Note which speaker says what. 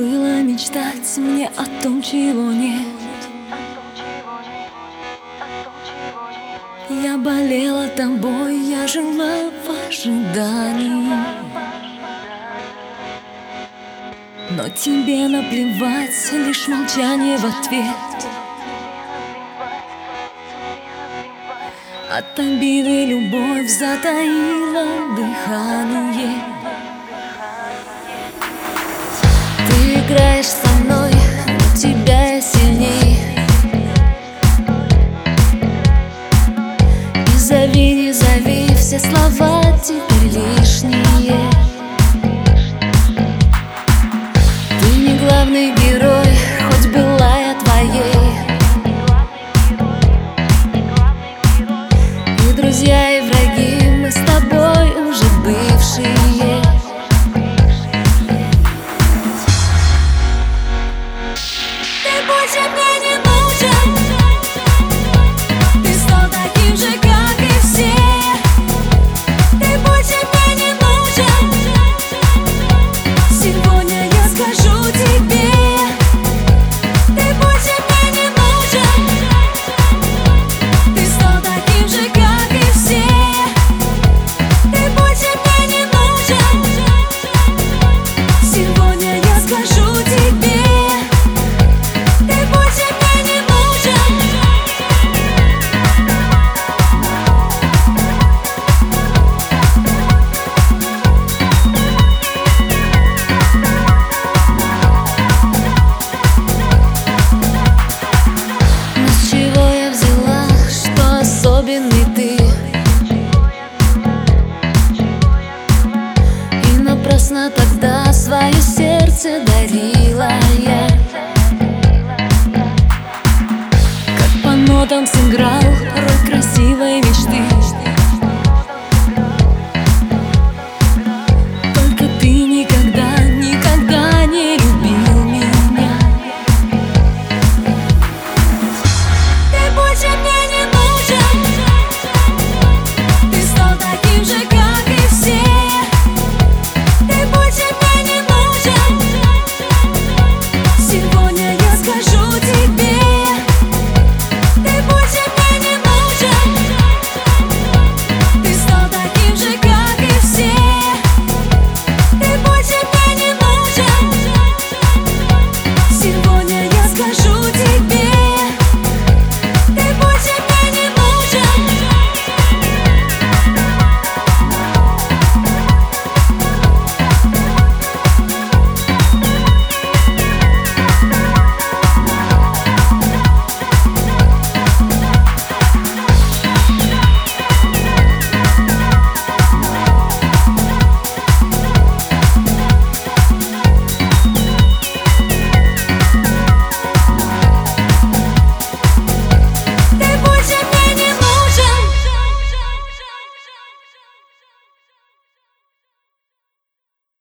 Speaker 1: Было мечтать мне о том, чего нет. Я болела тобой, я жила в ожидании. Но тебе наплевать, лишь молчание в ответ. От обиды любовь затаила дыхание Играешь со мной, но тебя сильней. Не зови, не зови, все слова теперь лишние напрасно тогда свое сердце дарила я. Как по нотам сыграл роль красивой мечты